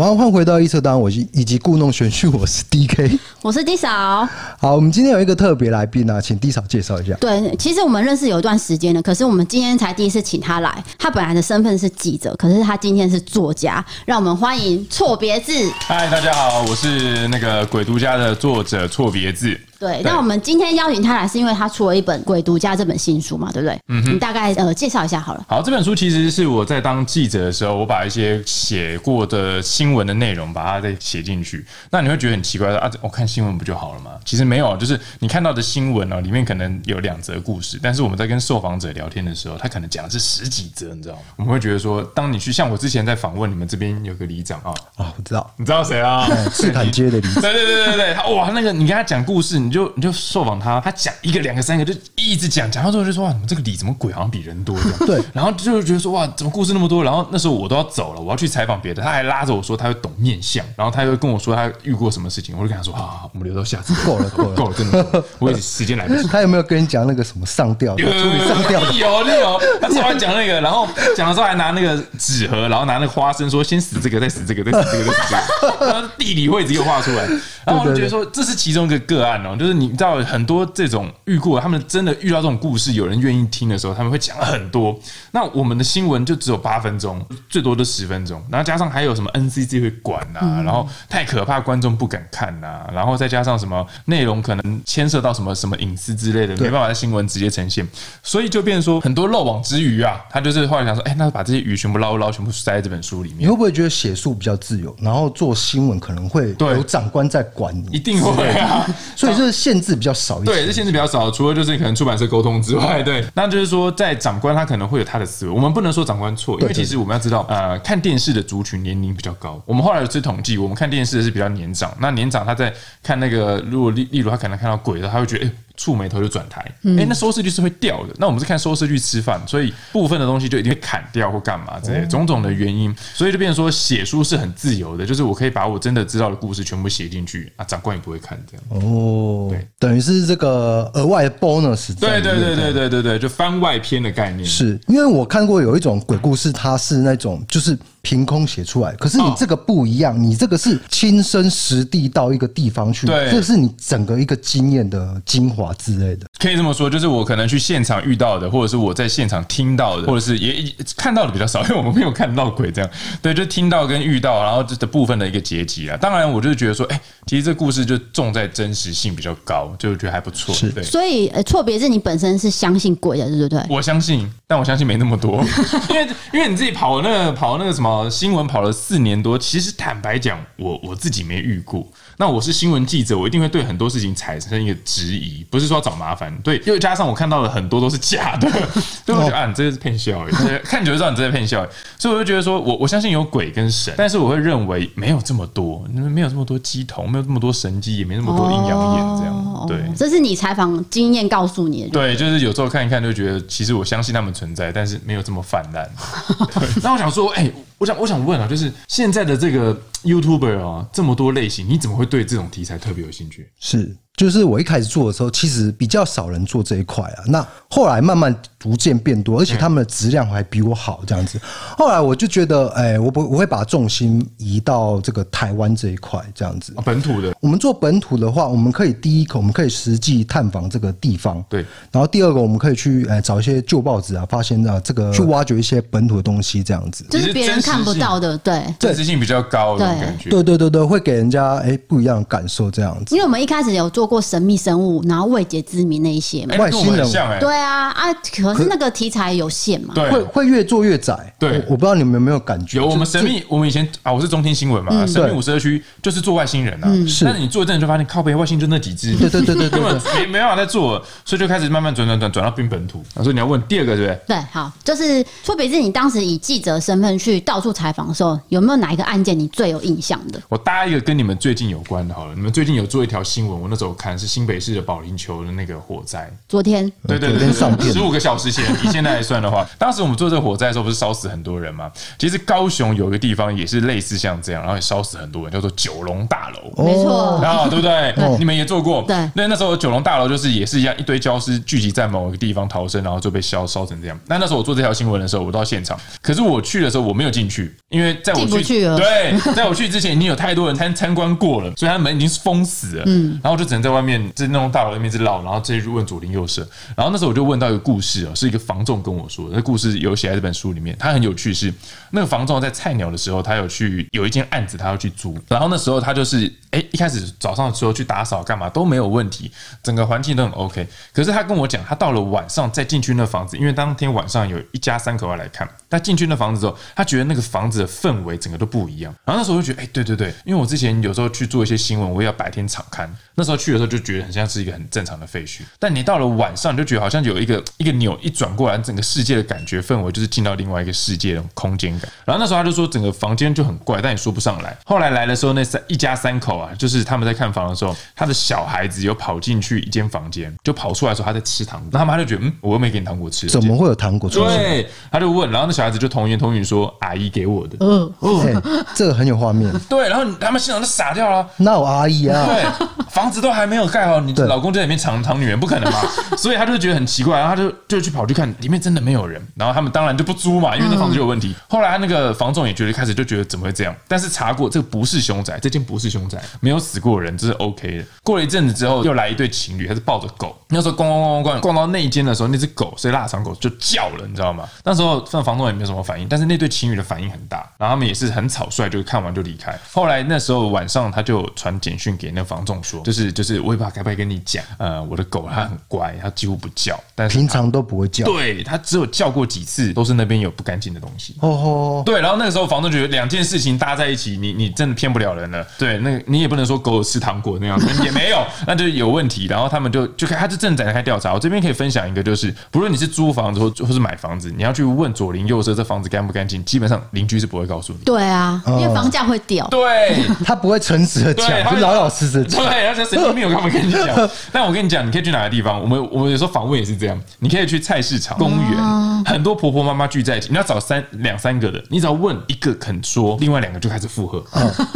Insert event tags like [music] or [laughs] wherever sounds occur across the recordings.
晚上换回到一车单，我是以及故弄玄虚，我是 DK，[laughs] 我是 D 嫂。好，我们今天有一个特别来宾啊，请 D 嫂介绍一下。对，其实我们认识有一段时间了，可是我们今天才第一次请他来。他本来的身份是记者，可是他今天是作家，让我们欢迎错别字。嗨，大家好，我是那个鬼独家的作者错别字。对，那我们今天邀请他来，是因为他出了一本《鬼读家》这本新书嘛，对不对？嗯哼，你大概呃介绍一下好了。好，这本书其实是我在当记者的时候，我把一些写过的新闻的内容，把它再写进去。那你会觉得很奇怪的啊？我看新闻不就好了吗？其实没有，就是你看到的新闻哦，里面可能有两则故事，但是我们在跟受访者聊天的时候，他可能讲的是十几则，你知道吗？我们会觉得说，当你去像我之前在访问你们这边有个里长啊，啊，我知道，你知道谁啊？赤坎 [laughs] 街的里长。对对对对对，哇，那个你跟他讲故事，你就你就受访。他他讲一个两个三个就一直讲，讲到最后就说哇，你们这个里怎么鬼好像比人多这样？[laughs] 对，然后就觉得说哇，怎么故事那么多？然后那时候我都要走了，我要去采访别的，他还拉着我说他会懂面相，然后他又跟我说他遇过什么事情，我就跟他说好好好，我们留到下次。够了够了够了，[laughs] 真的，我时间来不及。他有没有跟你讲那个什么上吊？有上吊有有，他突然讲那个，然后讲的时候还拿那个纸盒，然后拿那个花生说先死这个，再死这个，再死这个，再死这个，然后地理位置又画出来，然后我就觉得说这是其中一个个案哦，就是你知道很多这种。遇过他们真的遇到这种故事，有人愿意听的时候，他们会讲很多。那我们的新闻就只有八分钟，最多都十分钟，然后加上还有什么 NCC 会管呐、啊，然后太可怕，观众不敢看呐、啊，然后再加上什么内容可能牵涉到什么什么隐私之类的，没办法在新闻直接呈现，所以就变成说很多漏网之鱼啊。他就是后来想说，哎，那把这些鱼全部捞捞，全部塞在这本书里面。你会不会觉得写书比较自由，然后做新闻可能会有长官在管你？一定会啊，所以这是限制比较少一些。对，这限制比较少，除了就是可能。出版社沟通之外，对，那就是说，在长官他可能会有他的思维，我们不能说长官错，因为其实我们要知道，呃，看电视的族群年龄比较高。我们后来有次统计，我们看电视的是比较年长，那年长他在看那个，如果例例如他可能看到鬼的，他会觉得，欸触眉头就转台，哎，那收视率是会掉的。那我们是看收视率吃饭，所以部分的东西就一定会砍掉或干嘛之类，种种的原因，所以就变成说写书是很自由的，就是我可以把我真的知道的故事全部写进去啊，长官也不会看这样。哦，对，等于是这个额外的 bonus。对对对对对对对，就番外篇的概念。是因为我看过有一种鬼故事，它是那种就是。凭空写出来，可是你这个不一样，你这个是亲身实地到一个地方去，对，这是你整个一个经验的精华之类的。可以这么说，就是我可能去现场遇到的，或者是我在现场听到的，或者是也看到的比较少，因为我们没有看到鬼这样。[laughs] 对，就听到跟遇到，然后这的部分的一个结集啊。当然，我就觉得说，哎，其实这故事就重在真实性比较高，就觉得还不错。是，对。所以，错别字，你本身是相信鬼的，对不对？我相信，但我相信没那么多，[laughs] 因为因为你自己跑那个跑那个什么。新闻跑了四年多，其实坦白讲，我我自己没遇过。那我是新闻记者，我一定会对很多事情产生一个质疑，不是说找麻烦，对，又加上我看到的很多都是假的，[laughs] 所以我觉得啊，你这个是骗笑，看久就知道你这在骗笑，所以我就觉得说我我相信有鬼跟神，但是我会认为没有这么多，没有这么多鸡头，没有这么多神机，也没那么多阴阳眼这样，对，这是你采访经验告诉你的，对，就是有时候看一看就觉得，其实我相信他们存在，但是没有这么泛滥。[laughs] 那我想说，哎。我想，我想问啊，就是现在的这个 YouTuber 啊，这么多类型，你怎么会对这种题材特别有兴趣？是。就是我一开始做的时候，其实比较少人做这一块啊。那后来慢慢逐渐变多，而且他们的质量还比我好这样子。后来我就觉得，哎，我不我会把重心移到这个台湾这一块这样子。本土的，我们做本土的话，我们可以第一个，我们可以实际探访这个地方。对。然后第二个，我们可以去哎找一些旧报纸啊，发现啊这个去挖掘一些本土的东西这样子。就是别人看不到的，对。真实性比较高的感觉。对对对对，会给人家哎不一样的感受这样子。因为我们一开始有做。过神秘生物，然后未解之谜那一些嘛，外星人，对啊啊，可是那个题材有限嘛，会会越做越窄。对，我不知道你们有没有感觉？有我们神秘，我们以前啊，我是中天新闻嘛，神秘五十二区就是做外星人啊，是。但是你做一阵就发现靠北外星就那几只，对对对对，根本 [laughs] 没没办法再做，所以就开始慢慢转转转转到冰本土。所以你要问第二个对不对？对，好，就是错别字，你当时以记者身份去到处采访的时候，有没有哪一个案件你最有印象的？我搭一个跟你们最近有关的，好了，你们最近有做一条新闻，我那时候看是新北市的。保龄球的那个火灾，昨天对对对，十五个小时前，以现在来算的话，当时我们做这个火灾的时候，不是烧死很多人吗？其实高雄有一个地方也是类似像这样，然后也烧死很多人，叫做九龙大楼。没错，然后对不对？你们也做过。对，那那时候九龙大楼就是也是一样，一堆焦尸聚集在某一个地方逃生，然后就被烧烧成这样。那那时候我做这条新闻的时候，我到现场，可是我去的时候我没有进去，因为在我去，去对，在我去之前已经有太多人参参观过了，所以他门已经是封死了。嗯，然后就只能在外面，在那种大楼里面一直绕，然后直接去问左邻右舍。然后那时候我就问到一个故事哦，是一个房仲跟我说的，那故事有写在这本书里面。他很有趣，是那个房仲在菜鸟的时候，他有去有一间案子，他要去租。然后那时候他就是，哎，一开始早上的时候去打扫干嘛都没有问题，整个环境都很 OK。可是他跟我讲，他到了晚上再进去那房子，因为当天晚上有一家三口要来看。他进去那房子之后，他觉得那个房子的氛围整个都不一样。然后那时候就觉得，哎，对对对，因为我之前有时候去做一些新闻，我也要白天场勘。那时候去的时候就觉得很像是一个很正常的废墟。但你到了晚上，就觉得好像有一个一个钮一转过来，整个世界的感觉氛围就是进到另外一个世界的空间感。然后那时候他就说，整个房间就很怪，但也说不上来。后来来的时候，那三一家三口啊，就是他们在看房的时候，他的小孩子有跑进去一间房间，就跑出来的时候他在吃糖果。那他妈就觉得，嗯，我又没给你糖果吃，怎么会有糖果出现？对，他就问，然后那小孩子就童言童语。说阿姨给我的，嗯，[laughs] 这个很有画面。对，然后他们现场都傻掉了。那有阿姨啊？对，房子都还没有盖好，你老公在里面藏藏女人，不可能嘛？[laughs] 所以他就觉得很奇怪，然后他就就去跑去看，里面真的没有人。然后他们当然就不租嘛，因为那房子就有问题。后来他那个房总也觉得开始就觉得怎么会这样？但是查过，这个不是凶宅，这间不是凶宅，没有死过人，这是 OK 的。过了一阵子之后，又来一对情侣，还是抱着狗。那时候逛逛逛逛逛，逛到那一间的时候，那只狗是腊肠狗，就叫了，你知道吗？那时候房东也没有什么反应，但是那对情侣的反应很大，然后他们也是很草率，就看完就离开。后来那时候晚上，他就传简讯给那个房总说，就是就是，我也不知道该不该跟你讲，呃，我的狗它很乖，它几乎不叫，但是平常都不会叫，对，它只有叫过几次，都是那边有不干净的东西。哦吼，对，然后那个时候房东觉得两件事情搭在一起，你你真的骗不了人了。对，那个你也不能说狗有吃糖果那样子，[laughs] 也没有，那就有问题。然后他们就就开，他就正展开调查。我这边可以分享一个，就是不论你是租房子或或是买房子，你要去问左邻右舍这房子干不干净，基本上邻居是不会告诉你。对啊，因为房价会掉。对，[laughs] 他不会诚实的讲，就老老实实讲。对，而且神经病，我干嘛跟你讲？[laughs] 但我跟你讲，你可以去哪个地方？我们我们有时候访问也是这样，你可以去菜市场、公园，很多婆婆妈妈聚在一起，你要找三两三个的，你只要问一个肯说，另外两个就开始附和，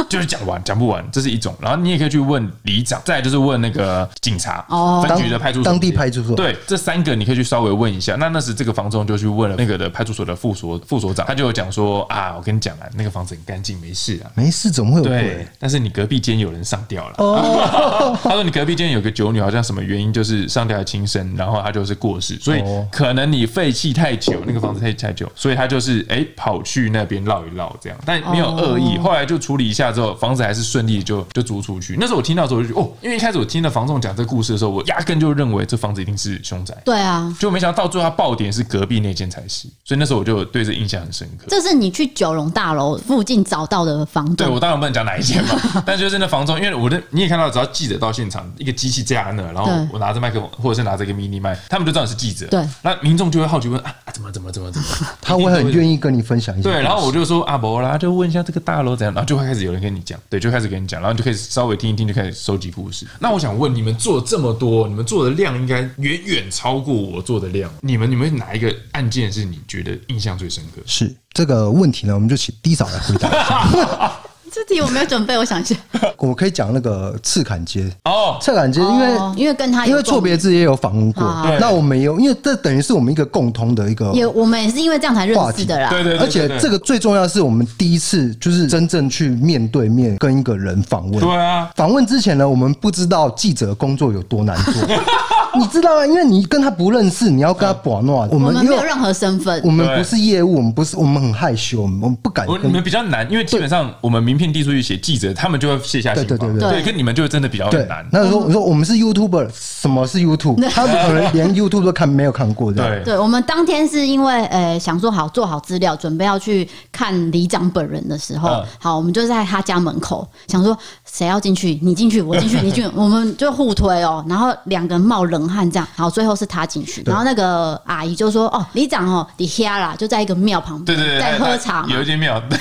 就是讲完讲不完，这是一种。然后你也可以去问里长，再就是问那个警察、分局的派出所、当地派出所。对，这三个你可以去稍微问一下。那那时这个房东就去问了那个的派出所的副所副所长，他就有讲说啊，我跟你讲啊，那个房子很干净，没事啊，没事，怎么会有鬼？对，但是你隔壁间有人上吊了。哦，他 [laughs] 说你隔壁间有个酒女，好像什么原因就是上吊还轻生，然后她就是过世，所以可能你废弃太久，那个房子废弃太久，所以她就是哎跑去那边绕一绕这样，但没有恶意。后来就处理一下之后，房子还是顺利就就租出去。那时候我听到的时候我就觉得哦，因为一开始我听了房仲讲这个故事的时候，我压根就认为这房子一定是凶宅。对啊，就没想到到最后他爆点是隔壁那间才是，所以那时候我就对这印象很深刻。这是你去九龙大楼附近找到的房子？对，我当然不能讲哪一间嘛，[laughs] 但就是那房仲，因为我的你也看到，只要记者到现场，一个机器架在那，然后我拿着麦克风或者是拿着一个 mini 麦，他们就知道你是记者。对，那民众就会好奇问啊，怎么怎么怎么怎么？[laughs] 他会很愿意跟你分享一下。对，然后我就说啊，不啦，就问一下这个大楼怎样，然后就会开始有人跟你讲，对，就开始跟你讲，然后你就可以稍微听一听，就开始收集故事。那我想问，你们做这么多，你们做的量应该远远超过我做的量。你们你们哪一个案件是你觉得印象最深刻？是这个问题呢？我们就请低嫂来回答一下。[laughs] 这题我没有准备，我想一下。[laughs] 我可以讲那个赤坎街。哦，赤坎街，因为因为跟他因为错别字也有访问过，那我没有，因为这等于是我们一个共通的一个，也我们也是因为这样才认识的啦。对对，而且这个最重要的是，我们第一次就是真正去面对面跟一个人访问。对啊，访问之前呢，我们不知道记者工作有多难做。[laughs] 你知道啊，因为你跟他不认识，你要跟他把诺。我们没有任何身份，我们不是业务，我们不是，我们很害羞，我们不敢。你们比较难，因为基本上我们名片递出去写记者。他们就会卸下心防，对对对对，跟你们就真的比较难。那说我说我们是 YouTuber，什么是 YouTube？[laughs] 他们可能连 YouTube 都看没有看过，对对。我们当天是因为呃想说好做好资料，准备要去看里长本人的时候，好，我们就在他家门口想说谁要进去，你进去，我进去，你进去，[laughs] 我们就互推哦。然后两个人冒冷冷汗这样，然后最后是他进去，然后那个阿姨就说：“哦，里长哦，你瞎啦，就在一个庙旁边，对对对，在喝茶，有一间庙，对。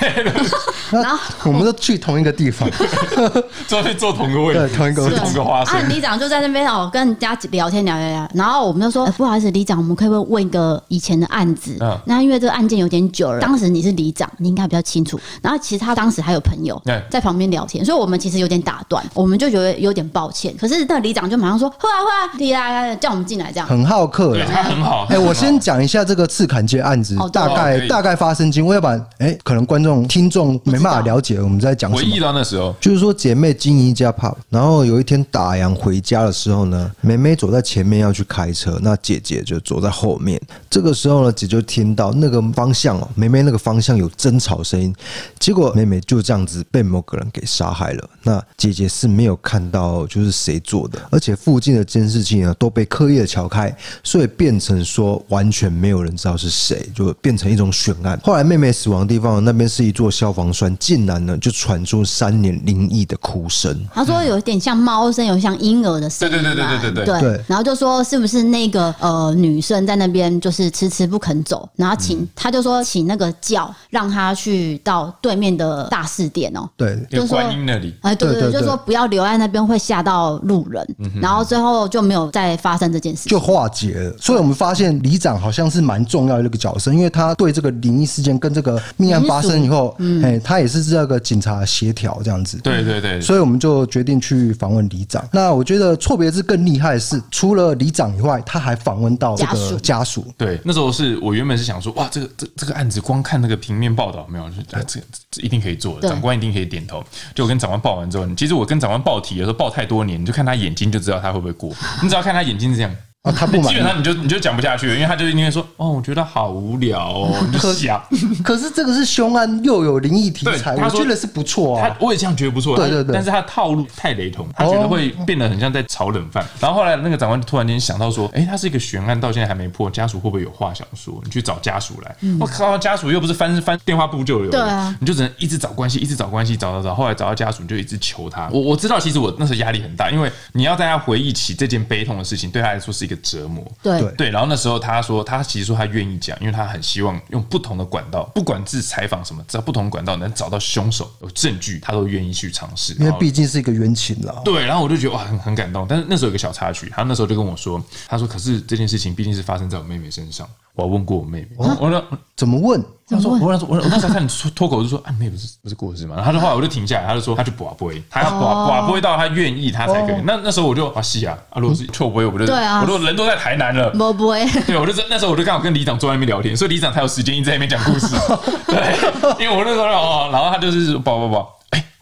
[laughs] 然后我们都去同一个地方，[laughs] 坐坐同个位置，同一个同个花生。啊，里长就在那边哦，跟人家聊天聊聊聊，然后我们就说：不好意思，里长，我们可不可以问一个以前的案子？那因为这个案件有点久了，当时你是里长，你应该比较清楚。然后其实他当时还有朋友在旁边聊天，所以我们其实有点打断，我们就觉得有点抱歉。可是那个里长就马上说：会啊会啊，叫我们进来这样。很好客，对他很好。哎，我先讲一下这个赤坎街案子大概大概发生经过，要不然哎，可能观众听众没办法了解我们在讲什么。回忆到那时候，就是说姐妹经营一家 pub，然后有一天打烊回家的时候呢，妹妹走在前面要去开车，那姐姐就走在后面。这个时候呢，姐就听到那个方向哦，妹妹那个方向有争吵声音，结果妹妹就这样子被某个人给杀害了。那姐姐是没有看到就是谁做的，而且附近的监视器呢都被刻意的撬开，所以变成说完全没有人知道是谁，就变成一种悬案。后来妹妹死亡的地方那边是一座消防栓，竟然呢就传出三年灵异的哭声。他说有一点像猫声，有像婴儿的声音。对对对对对对对。然后就说是不是那个呃女生在那边就是迟迟不肯走，然后请他就说请那个叫让他去到对面的大士殿哦。对，就说观音那里。哎，对对对，就说不要留在那边会吓到路人。然后最后就没有再发生这件事，就化解了。所以我们发现里长好像是蛮重要的一个角色，因为他对这个灵异事件跟这个命案发生以后，哎，他也是这个警察协调这样子。对对对。所以我们就决定去访问里长。那我觉得错别字更厉害的是，除了里长以外，他还访问到这个家属。对，那时候是我原本是想说，哇，这个这这个案子光看那个平面报道没有，就这这一定可以做，长官一定可以点头。就我跟长官报完之后，其实我跟长官报题有时候报太多年，你就看他眼睛就知道他会不会过。你只要看那眼睛是这样。啊，他不满，基本上你就你就讲不下去，因为他就应该说，哦，我觉得好无聊哦，你就 [laughs] 想。可是这个是凶案，又有灵异题材，我觉得是不错啊。他我也这样觉得不错，对对对。但是他套路太雷同，他觉得会变得很像在炒冷饭。然后后来那个长官突然间想到说，哎，他是一个悬案，到现在还没破，家属会不会有话想说？你去找家属来。我靠，家属又不是翻翻电话簿就有，对啊，你就只能一直找关系，一直找关系，找找找。后来找到家属，你就一直求他。我我知道，其实我那时候压力很大，因为你要带他回忆起这件悲痛的事情，对他来说是一个折磨。对。对对，然后那时候他说，他其实说他愿意讲，因为他很希望用不同的管道，不管是采访什么，只要不同管道能找到凶手有证据，他都愿意去尝试。因为毕竟是一个冤情了。对，然后我就觉得哇，很很感动。但是那时候有个小插曲，他那时候就跟我说，他说，可是这件事情毕竟是发生在我妹妹身上。我问过我妹妹，我说怎么问？他说我说我我那时候看你脱口就说啊，妹不是不是过世嘛？然后他说后来我就停下来，他就说他去拔杯，他要拔拔杯到他愿意他才可以。那那时候我就啊是啊，啊如果是错杯，我不就对啊，我都人都在台南了，不杯。[laughs] 对，我就那时候我就刚好跟李长坐在那边聊天，所以李长才有时间一直在那边讲故事。[laughs] 对，因为我那时候哦，然后他就是拔拔拔。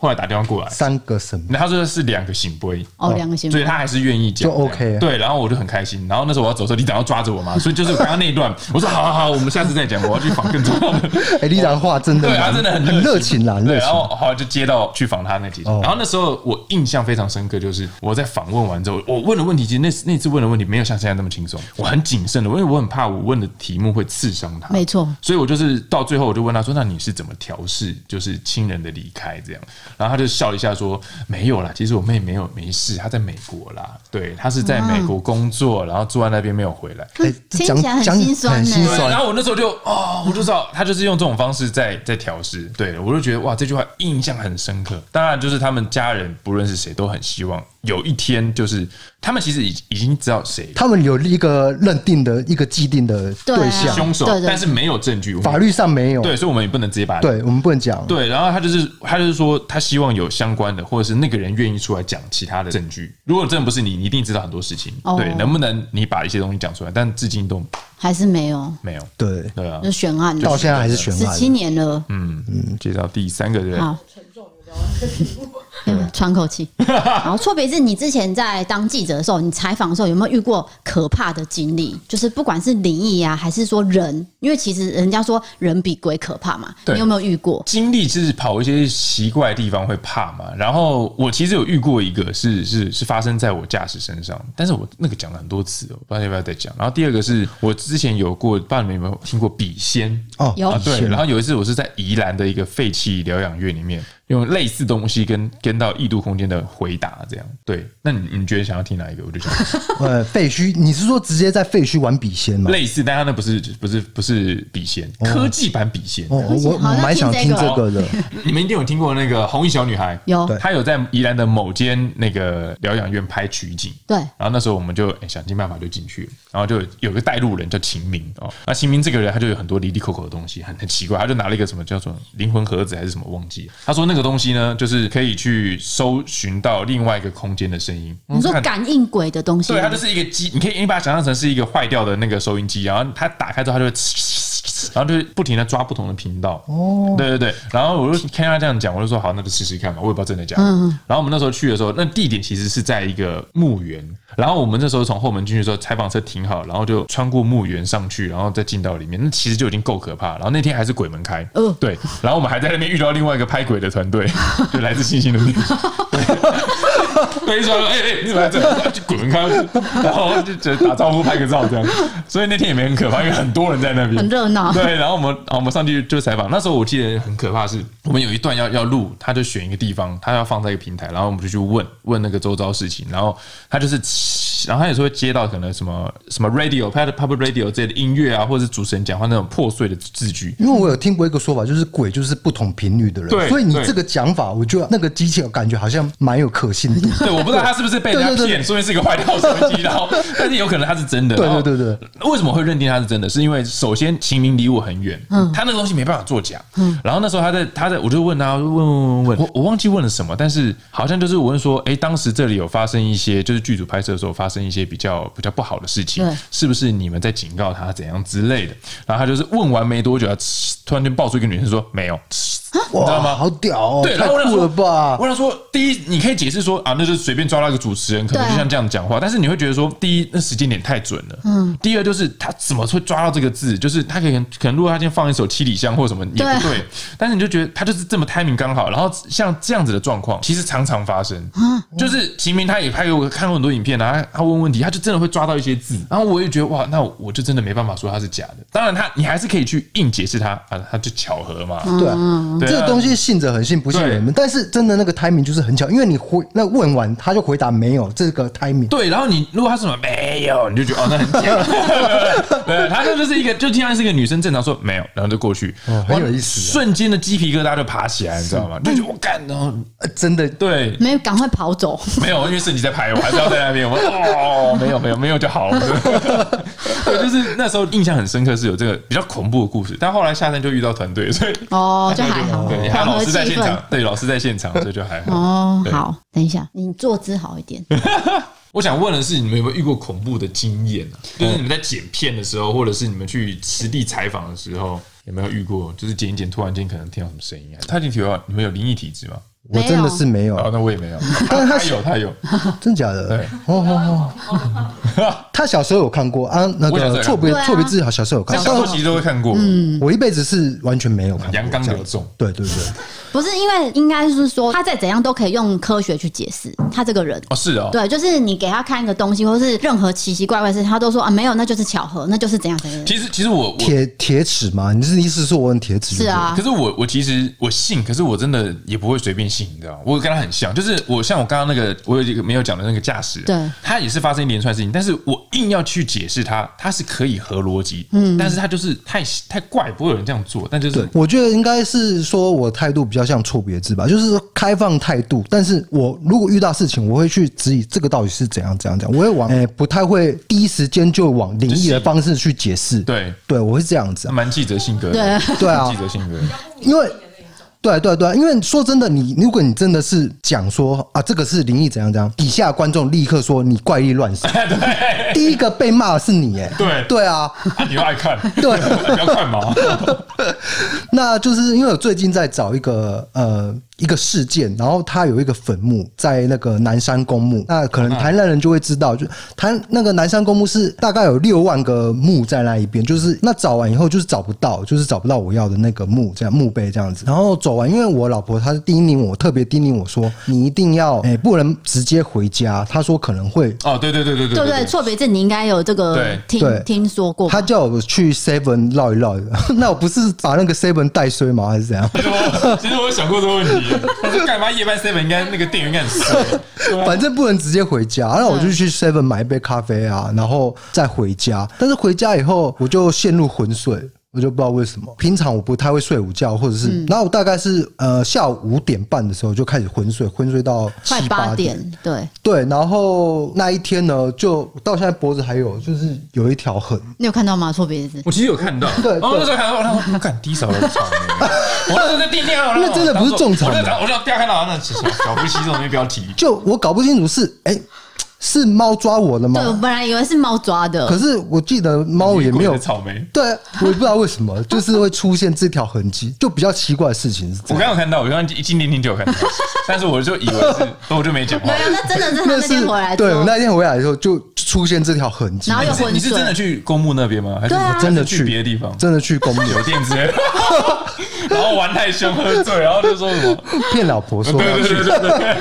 后来打电话过来，三个什么？他说是两个省杯哦，两个圣杯，所以他还是愿意讲，就 OK。对，然后我就很开心。然后那时候我要走的时候，里长要抓着我嘛，所以就是刚刚那一段，我说好好好，我们下次再讲，我要去访更重要的。[laughs] 哎，里长话真的，对，他真的很很热情啦，对。然后后来就接到去访他那几天，然后那时候我印象非常深刻，就是我在访问完之后，我问的问题，其实那那次问的问题没有像现在那么轻松，我很谨慎的，因为我很怕我问的题目会刺伤他。没错，所以我就是到最后我就问他说：“那你是怎么调试，就是亲人的离开这样？”然后他就笑了一下。说没有啦，其实我妹没有没事，她在美国啦。对，她是在美国工作，然后住在那边没有回来。哎，听起来很心酸，很心酸。然后我那时候就哦，我就知道他就是用这种方式在在调试。对，我就觉得哇，这句话印象很深刻。当然，就是他们家人不论是谁都很希望有一天，就是他们其实已已经知道谁，他们有一个认定的一个既定的对象凶手，但是没有证据，法律上没有。对，所以我们也不能直接把对，我们不能讲。对，然后他就是他就是说，他希望有相关。的，或者是那个人愿意出来讲其他的证据。如果真的不是你，你一定知道很多事情。Oh. 对，能不能你把一些东西讲出来？但至今都还是没有，没有。对对啊，就悬案，到现在还是悬案，十七年了。嗯嗯，介绍第三个人。好沉重 [laughs] [laughs] 喘口气。[laughs] 然后错别字，你之前在当记者的时候，你采访的时候有没有遇过可怕的经历？就是不管是灵异啊，还是说人，因为其实人家说人比鬼可怕嘛。你有没有遇过经历就？是跑一些奇怪的地方会怕嘛？然后我其实有遇过一个是，是是是发生在我驾驶身上，但是我那个讲了很多次，我不知道要不要再讲。然后第二个是我之前有过，不知道你们有没有听过笔仙？哦，有对。然后有一次我是在宜兰的一个废弃疗养院里面。用类似东西跟跟到异度空间的回答，这样对。那你你觉得想要听哪一个？我就想，呃，废墟，你是说直接在废墟玩笔仙吗？类似，但他那不是不是不是笔仙，科技版笔仙。哦，我我蛮想听这个的。[laughs] 你们一定有听过那个红衣小女孩？有，她有在宜兰的某间那个疗养院拍取景。对。然后那时候我们就想尽办法就进去了，然后就有个带路人叫秦明哦。那秦明这个人他就有很多离离口口的东西，很很奇怪，他就拿了一个什么叫做灵魂盒子还是什么忘记了。他说那个东西呢，就是可以去搜寻到另外一个空间的声音。你说感应鬼的东西？对，它就是一个机，你可以你把它想象成是一个坏掉的那个收音机，然后它打开之后，它就会，然后就不停的抓不同的频道。哦，对对对。然后我就听他这样讲，我就说好，那就试试看吧。我也不知道真的假的。嗯。然后我们那时候去的时候，那地点其实是在一个墓园。然后我们那时候从后门进去的时候，采访车停好，然后就穿过墓园上去，然后再进到里面。那其实就已经够可怕。然后那天还是鬼门开。嗯。对。然后我们还在那边遇到另外一个拍鬼的团队，就来自星星的你。[laughs] 对，一说哎哎，你怎么来这？就滚开，[laughs] 然后就觉得打招呼、拍个照这样。所以那天也没很可怕，因为很多人在那边，很热闹。对，然后我们，然后我们上去就采访。那时候我记得很可怕，是我们有一段要要录，他就选一个地方，他要放在一个平台，然后我们就去问问那个周遭事情，然后他就是。然后他有时候会接到可能什么什么 radio、public radio 这些的音乐啊，或者是主持人讲话那种破碎的字句。因为我有听过一个说法，就是鬼就是不同频率的人。对，所以你这个讲法，我觉得那个机器感觉好像蛮有可信度。对，我不知道他是不是被人家骗，说明是一个坏掉手机，然后但是有可能他是真的。对对对对。为什么会认定他是真的？是因为首先秦明离我很远，嗯，他那个东西没办法作假。嗯。然后那时候他在他在，我就问他，问问问问，我我忘记问了什么，但是好像就是我问说，哎，当时这里有发生一些，就是剧组拍摄的时候发生一些比较。比较不好的事情，是不是你们在警告他怎样之类的？然后他就是问完没多久，他突然间爆出一个女生说没有。你知道吗？好屌哦！对，太酷了吧！我想说，第一，你可以解释说啊，那就是随便抓到一个主持人，可能就像这样讲话。但是你会觉得说，第一，那时间点太准了。嗯。第二，就是他怎么会抓到这个字？就是他可能可能，如果他今天放一首《七里香》或什么也不对。但是你就觉得他就是这么 timing 刚好。然后像这样子的状况，其实常常发生。就是秦明他也拍给我看过很多影片啊，他问问题，他就真的会抓到一些字。然后我也觉得哇，那我就真的没办法说他是假的。当然，他你还是可以去硬解释他啊，他就巧合嘛。对啊，这个东西信者很信，不信人们。但是真的那个 timing 就是很巧，因为你回那问完，他就回答没有这个 timing。对，然后你如果他说什么没有，你就觉得哦，那很假。对，他就就是一个，就听到是一个女生正常说没有，然后就过去，很有意思。瞬间的鸡皮疙瘩就爬起来，你知道吗？就觉得我干，然后真的对，没有赶快跑走，没有，因为是你在拍，我还是要在那边。我说哦，[laughs] 没有没有没有就好了。[laughs] 对，就是那时候印象很深刻，是有这个比较恐怖的故事，但后来下山就遇到团队，所以哦 [laughs] 就还好，对，还老师在现场，对，老师在现场，所以就还好。哦，好，等一下，你坐姿好一点。[laughs] 我想问的是，你们有没有遇过恐怖的经验啊？就是你们在剪片的时候，或者是你们去实地采访的时候，有没有遇过？就是剪一剪，突然间可能听到什么声音啊？他已经提到你们有灵异体质吗？我真的是没有，那我也没有。但是 [laughs] 他有，他有，真假的？对，哦哦 [laughs] 他小时候有看过啊，那个错别错别字，好小时候有看过，小时候其实都会看过。嗯，我一辈子是完全没有看过。阳刚有重，对对对。不是因为应该是说他再怎样都可以用科学去解释他这个人哦，是哦，对，就是你给他看一个东西，或是任何奇奇怪怪的事，他都说啊没有，那就是巧合，那就是怎样怎样。其实其实我铁铁齿嘛，你是意思是说我很铁齿？是啊，可是我我其实我信，可是我真的也不会随便信，你知道吗？我跟他很像，就是我像我刚刚那个我有一个没有讲的那个驾驶，对，他也是发生一连串事情，但是我硬要去解释他，他是可以合逻辑，嗯，但是他就是太太怪，不会有人这样做，但就是我觉得应该是说我态度比较像错别字吧。就是开放态度，但是我如果遇到事情，我会去质疑这个到底是怎样怎样怎样，我会往诶、欸、不太会第一时间就往灵异的方式去解释。对对，我会这样子、啊，蛮记者性格的，对对啊，记者性格，因为。对对对，因为说真的，你如果你真的是讲说啊，这个是灵异怎样怎样，底下观众立刻说你怪力乱神，[laughs] 对，第一个被骂的是你，哎，对。对啊，你又爱看，[laughs] 对，[laughs] 你要看嘛，那就是因为我最近在找一个呃。一个事件，然后他有一个坟墓在那个南山公墓，那可能台南人就会知道，就台那个南山公墓是大概有六万个墓在那一边，就是那找完以后就是找不到，就是找不到我要的那个墓，这样墓碑这样子。然后走完，因为我老婆她是叮咛我，特别叮咛我说，你一定要哎、欸，不能直接回家。她说可能会哦，对对对对对对对，错别字你应该有这个听对听说过。他叫我去 Seven 绕一绕，[laughs] 那我不是把那个 Seven 带衰吗？还是怎样？其实我有想过这个问题。干嘛夜班 seven 应该那个店员应该很熟，[laughs] 反正不能直接回家，那我就去 seven 买一杯咖啡啊，然后再回家。但是回家以后我就陷入昏睡。我就不知道为什么，平常我不太会睡午觉，或者是，嗯、然后我大概是呃下午五点半的时候就开始昏睡，昏睡到七八点，对对，然后那一天呢，就到现在脖子还有就是有一条痕，你有看到吗？错别字，我其实有看到，[laughs] 对，然后那时候看到，我说看低潮的草 [laughs] 那时候在电电，那真的不是种草莓，我就第二看到那小夫妻这种标题，就我搞不清楚是哎。欸是猫抓我的吗？对，我本来以为是猫抓的。可是我记得猫也没有草莓。对，我也不知道为什么，[laughs] 就是会出现这条痕迹，就比较奇怪的事情是。我刚有看到，我刚刚一进电梯就有看到，但是我就以为是，我就没讲话。没有，那真的是他那天 [laughs] 回来。对，我那天回来的时候就出现这条痕迹。你是真的去公墓那边吗？还是真的去别的地方？真的去公墓酒店之类的。[laughs] 然后玩太凶，喝醉，然后就说什么骗老婆说对对对对，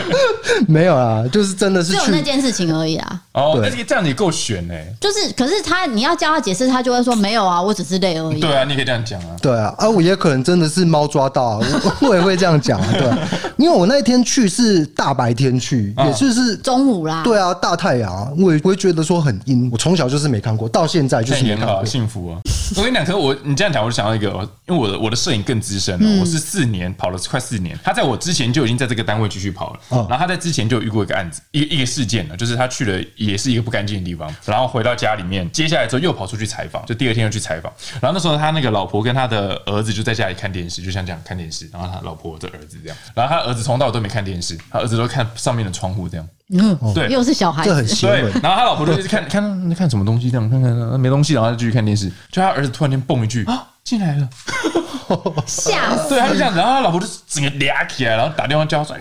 没有啊，就是真的是只有那件事情而已啊。哦，那这样你够悬呢。就是，可是他你要叫他解释，他就会说没有啊，我只是累而已。对啊，你可以这样讲啊。对啊，啊，我也可能真的是猫抓到，我 [laughs] 我也会这样讲啊。对，因为我那一天去是大白天去，也就是中午啦。对啊，大太阳，我也不会觉得说很阴。我从小就是没看过，到现在就是没看过，幸福啊。[laughs] 我跟你讲，可是我你这样讲，我就想到一个，因为我的我的摄影更资深了，我是四年跑了快四年，他在我之前就已经在这个单位继续跑了，然后他在之前就遇过一个案子，一个一个事件了，就是他去了也是一个不干净的地方，然后回到家里面，接下来之后又跑出去采访，就第二天又去采访，然后那时候他那个老婆跟他的儿子就在家里看电视，就像这样看电视，然后他老婆的儿子这样，然后他儿子从到都没看电视，他儿子都看上面的窗户这样。嗯，对，又是小孩子，这很邪门。然后他老婆就一直看看看什么东西，这样看看没东西，然后就继续看电视。就他儿子突然间蹦一句啊，进来了，[laughs] 吓死！对，他就这样子，然后他老婆就整个嗲起来，然后打电话叫他说。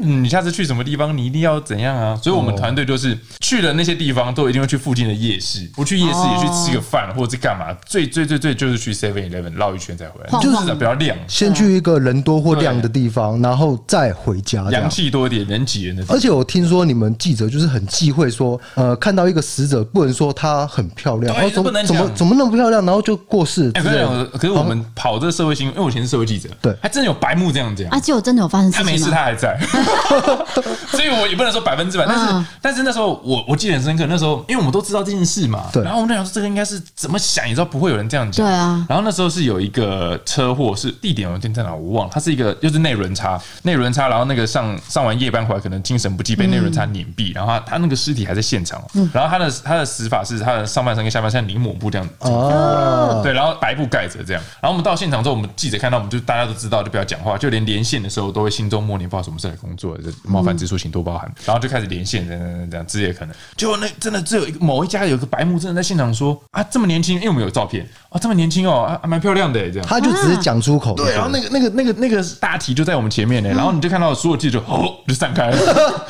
你下次去什么地方，你一定要怎样啊？所以，我们团队就是去了那些地方，都一定会去附近的夜市。不去夜市也去吃个饭，或者是干嘛？最最最最就是去 Seven Eleven 绕一圈再回来，就是比较亮。先去一个人多或亮的地方，然后再回家，阳气多一点，人挤人的。而且我听说你们记者就是很忌讳说，呃，看到一个死者不能说她很漂亮，然后怎么怎么怎么那么漂亮，然后就过世。可是可是我们跑这个社会新闻，因为我以前是社会记者，对，还真的有白目这样讲。啊，结果真的有发生事情吗？他没事，他还在。[laughs] 所以我也不能说百分之百，但是但是那时候我我记得很深刻，那时候因为我们都知道这件事嘛，对，然后我们就想说这个应该是怎么想也知道不会有人这样讲，对啊。然后那时候是有一个车祸，是地点有点在哪我忘了，它是一个又是内轮差，内轮差，然后那个上上完夜班回来可能精神不济，被内轮差碾毙，然后他他那个尸体还在现场，然后他的他的死法是他的上半身跟下半身像临抹布这样，哦，对，然后白布盖着这样，然后我们到现场之后，我们记者看到我们就大家都知道，就不要讲话，就连连线的时候都会心中默念，不知道什么事来工作，冒犯之处请多包涵，然后就开始连线，这样这样这也可能。结果那真的只有一个某一家有个白目，真的在现场说啊，这么年轻，因为我们有照片啊，这么年轻哦，还蛮漂亮的这样。他就只是讲出口，对。然后那个那个那个那个大体就在我们前面呢，然后你就看到所有记者哦就散开了。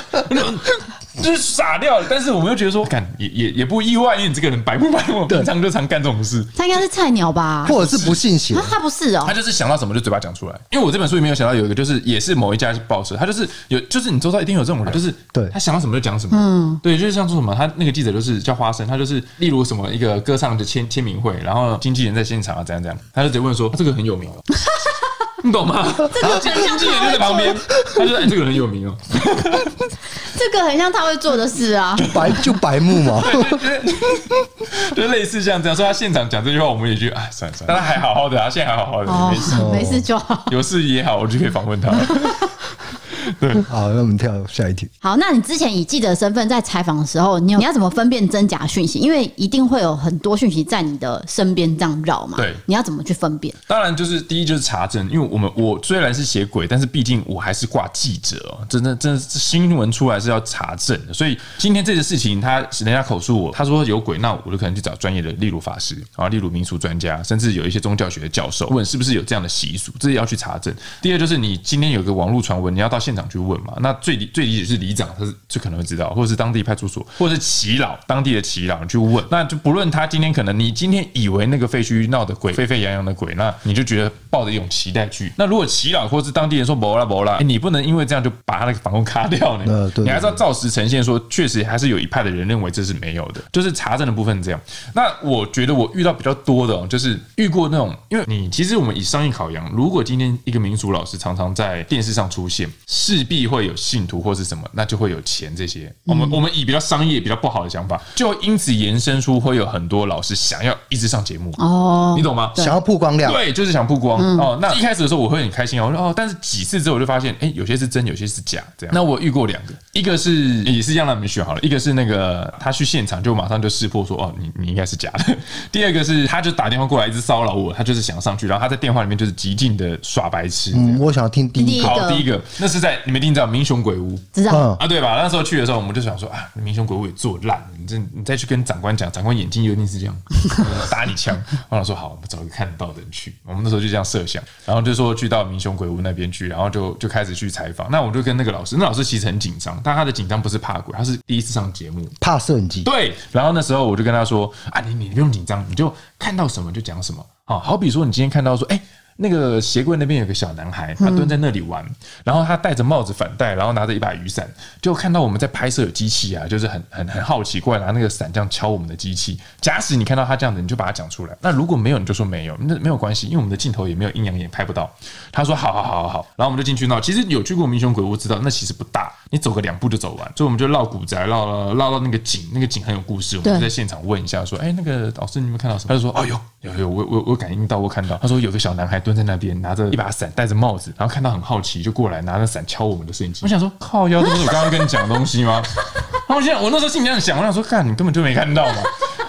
[laughs] 就是傻掉了，但是我们又觉得说，干也也也不意外，因为你这个人白不白我，平常就常干这种事。他应该是菜鸟吧，或者是不信邪？他不是哦，他就是想到什么就嘴巴讲出来。因为我这本书里面有想到有一个，就是也是某一家报社，他就是有，就是你周遭一定有这种人，就是对他想到什么就讲什么。嗯，对，就是像说什么，他那个记者就是叫花生，他就是例如什么一个歌唱的签签名会，然后经纪人在现场啊，怎样怎样，他就直接问说，这个很有名哦。[laughs] 你懂吗？这个经纪人就在旁边，他就说：“哎，这个人很有名哦。”这个很像他会做的事啊，白就白目嘛，[laughs] 就类似这样这样。说他现场讲这句话，我们也觉得啊，算了算了，但他还好好的啊，现在还好好的，没事没事就好，有事也好，我就可以访问他。对，好，那我们跳下一题。好，那你之前以记者身份在采访的时候，你你要怎么分辨真假讯息？因为一定会有很多讯息在你的身边这样绕嘛。对，你要怎么去分辨？当然，就是第一就是查证，因为我们我虽然是写鬼，但是毕竟我还是挂记者哦，真的真的新闻出来是要查证的。所以今天这个事情，他人家口述我，他说有鬼，那我就可能去找专业的，例如法师啊，例如民俗专家，甚至有一些宗教学的教授，问是不是有这样的习俗，这也要去查证。第二就是你今天有个网络传闻，你要到现场去问嘛。那最最理解是里长，他是最可能会知道，或者是当地派出所，或者是耆老当地的耆老去问。那就不论他今天可能你今天以为那个废墟闹的鬼沸沸扬扬的鬼，那你就觉得抱着一种期待去。那如果耆老或是当地人说不啦不啦，你不能因为这样就把他那个防控卡掉呢？[laughs] 你还是要照实呈现说，确实还是有一派的人认为这是没有的，就是查证的部分这样。那我觉得我遇到比较多的，就是遇过那种，因为你其实我们以商业考量，如果今天一个民俗老师常常在电视上出现，势必会有信徒或是什么，那就会有钱这些。我们我们以比较商业比较不好的想法，就因此延伸出会有很多老师想要一直上节目哦，你懂吗？想要曝光量，对，就是想曝光哦。那一开始的时候我会很开心哦，我说哦，但是几次之后我就发现，哎，有些是真，有些是假，这样。那我遇过两个，一个是也是让他们选好了，一个是那个他去现场就马上就识破说，哦，你你应该是假的。[laughs] 第二个是他就打电话过来一直骚扰我，他就是想上去，然后他在电话里面就是极尽的耍白痴。嗯，我想要听第一个。好，第一个那是在你们听知道民雄鬼屋，知道啊？对吧？那时候去的时候，我们就想说啊，民雄鬼屋也做烂了，你这你再去跟长官讲，长官眼睛一定是这样打你枪。然后说好，我们找一个看得到的人去。[laughs] 我们那时候就这样设想，然后就说去到民雄鬼屋那边去，然后就就开始去采访。那我就跟那个老师，那老师其实很紧张，但他的紧张不是怕鬼，他是第一次上节目，怕摄影机。对，然后那时候我就跟他说啊，你你不用紧张，你就看到什么就讲什么。啊，好比说你今天看到说，哎。那个鞋柜那边有个小男孩，他蹲在那里玩，然后他戴着帽子反戴，然后拿着一把雨伞，就看到我们在拍摄有机器啊，就是很很很好奇，过来拿那个伞这样敲我们的机器。假使你看到他这样子，你就把他讲出来。那如果没有，你就说没有，那没有关系，因为我们的镜头也没有阴阳眼拍不到。他说好好好好好，然后我们就进去闹。其实有去过民雄鬼屋知道，那其实不大，你走个两步就走完。所以我们就绕古宅，绕绕绕到那个井，那个井很有故事。我们就在现场问一下，说，哎，那个老师你们看到什么？他就说，哎呦，有有，我我我感应到，我看到。他说有个小男孩蹲在那边拿着。一把伞，戴着帽子，然后看到很好奇，就过来拿着伞敲我们的摄影机。我想说，靠腰，这不是我刚刚跟你讲的东西吗？[laughs] 然后现在我那时候心里这样想，我想说，看你根本就没看到嘛，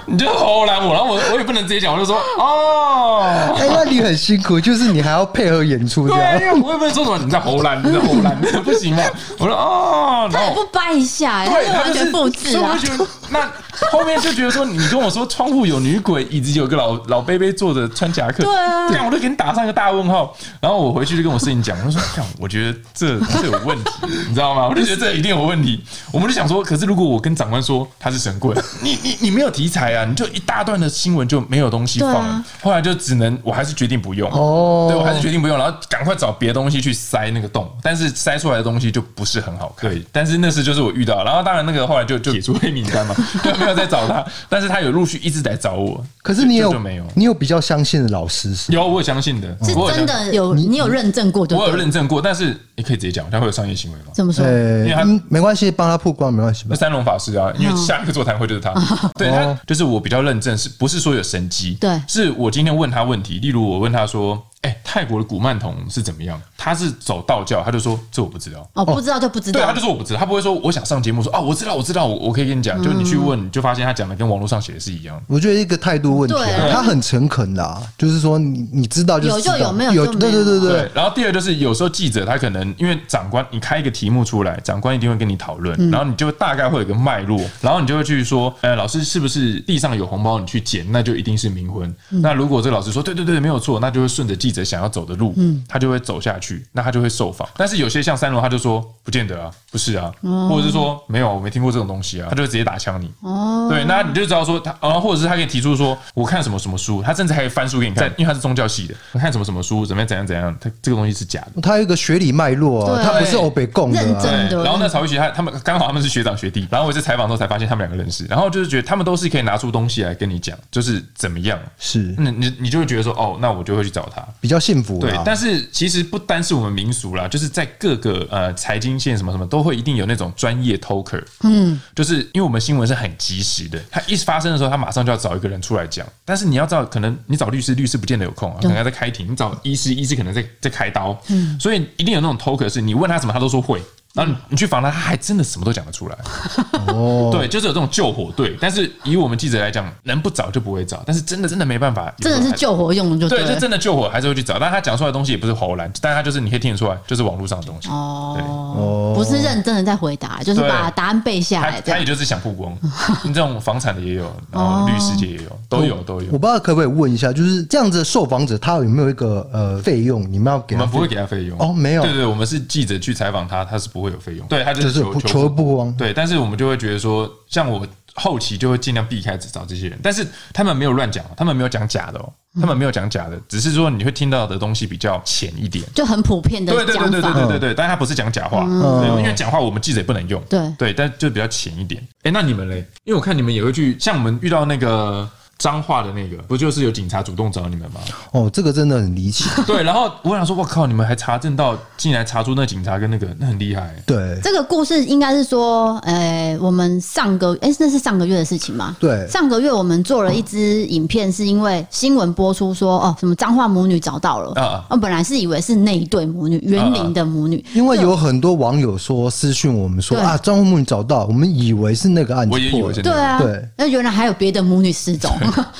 你就偷懒我，然后我我也不能直接讲，我就说，哦，哎、欸，那你很辛苦，就是你还要配合演出，对，因为我也不能说什么，你在偷懒，你在偷懒，[laughs] 不行嘛？我说，哦，他也不掰一下，对，他就是复制啊，那。后面就觉得说，你跟我说窗户有女鬼，椅子有个老老伯伯坐着穿夹克，对啊，这样我就给你打上一个大问号。然后我回去就跟我摄影讲，我说这样，我觉得这这有问题，你知道吗？我就觉得这一定有问题。我们就想说，可是如果我跟长官说他是神棍，你你你没有题材啊，你就一大段的新闻就没有东西放了。后来就只能，我还是决定不用哦，对我还是决定不用，然后赶快找别的东西去塞那个洞，但是塞出来的东西就不是很好看。对，但是那次就是我遇到，然后当然那个后来就就解除黑名单嘛，[laughs] 就没有再找他。但是他有陆续一直在找我，可是你有没有？你有比较相信的老师是？有，我有相信的，是真的有，你有认证过？我有认证过，但是你可以直接讲，他会有商业行为吗？怎么说？因为他没关系，帮他曝光没关系。那三龙法师啊，因为下一个座谈会就是他，[laughs] 对他就是我比较认证，是不是说有神机？对，是我今天问他问题，例如我问他说。哎、欸，泰国的古曼童是怎么样？他是走道教，他就说这我不知道。哦，不知道就不知道。对，他就说我不知道，他不会说我想上节目说哦，我知道，我知道，我我可以跟你讲。就你去问，你就发现他讲的跟网络上写的是一样。我觉得一个态度问题、啊，他很诚恳的、啊，就是说你你知道就知道有就有，没有有。对对对对，对。然后第二就是有时候记者他可能因为长官你开一个题目出来，长官一定会跟你讨论，然后你就大概会有个脉络，然后你就会去说，呃，老师是不是地上有红包你去捡，那就一定是冥婚。那如果这个老师说对对对没有错，那就会顺着记者想要走的路。嗯，他就会走下去，那他就会受访。但是有些像三楼，他就说不见得啊，不是啊，哦、或者是说没有，我没听过这种东西啊，他就会直接打枪你。哦，对，那你就知道说他，啊，或者是他可以提出说，我看什么什么书，他甚至还可以翻书给你看，因为他是宗教系的，我看什么什么书，怎么样怎样怎样，他这个东西是假的。他有一个学理脉络啊，他不是欧北共的、真的。然后呢曹玉琪他他们刚好他们是学长学弟，然后我一次采访之后才发现他们两个认识，然后就是觉得他们都是可以拿出东西来跟你讲，就是怎么样。是，那你你就会觉得说，哦，那我就会去找他，比较幸福。对，但是。其实不单是我们民俗啦，就是在各个呃财经线什么什么都会一定有那种专业 talker，嗯，就是因为我们新闻是很及时的，他一发生的时候，他马上就要找一个人出来讲。但是你要知道，可能你找律师，律师不见得有空啊，可能还在开庭；你找医师，医师可能在在开刀，嗯，所以一定有那种 talker，是你问他什么，他都说会。然后你你去访他，他还真的什么都讲得出来。哦，对，就是有这种救火队。但是以我们记者来讲，能不找就不会找。但是真的真的没办法，真的是救火用的就对，就真的救火还是会去找。但他讲出来的东西也不是胡乱，但他就是你可以听得出来，就是网络上的东西。哦，不是认真的在回答，就是把答案背下来。他也就是想曝光。[laughs] 你这种房产的也有，然后律师界也有，都有都有。我不知道可不可以问一下，就是这样子的受访者，他有没有一个呃费用？你们要给？我们不会给他费用哦，没有。对对，我们是记者去采访他，他是不会有费用。对，他就是求求曝光。对，但是我们就会觉得说，像我后期就会尽量避开只找这些人，但是他们没有乱讲，他们没有讲假的哦，他们没有讲假的，只是说你会听到的东西比较浅一点，就很普遍的。对对对对对对对，但他不是讲假话，因为讲话我们记者也不能用。对对，但就比较浅一点。哎，那你们嘞？因为我看你们也会去，像我们遇到那个。彰化的那个不就是有警察主动找你们吗？哦，这个真的很离奇。[laughs] 对，然后我想说，我靠，你们还查证到竟然查出那警察跟那个，那很厉害。对，这个故事应该是说，呃，我们上个哎，那是上个月的事情吗？对，上个月我们做了一支影片，是因为新闻播出说，哦，什么脏话母女找到了啊，我本来是以为是那一对母女，园林的母女，因为有很多网友说私讯我们说啊，彰化母女找到，我们以为是那个案子，我也以为是对啊，对，那原来还有别的母女失踪。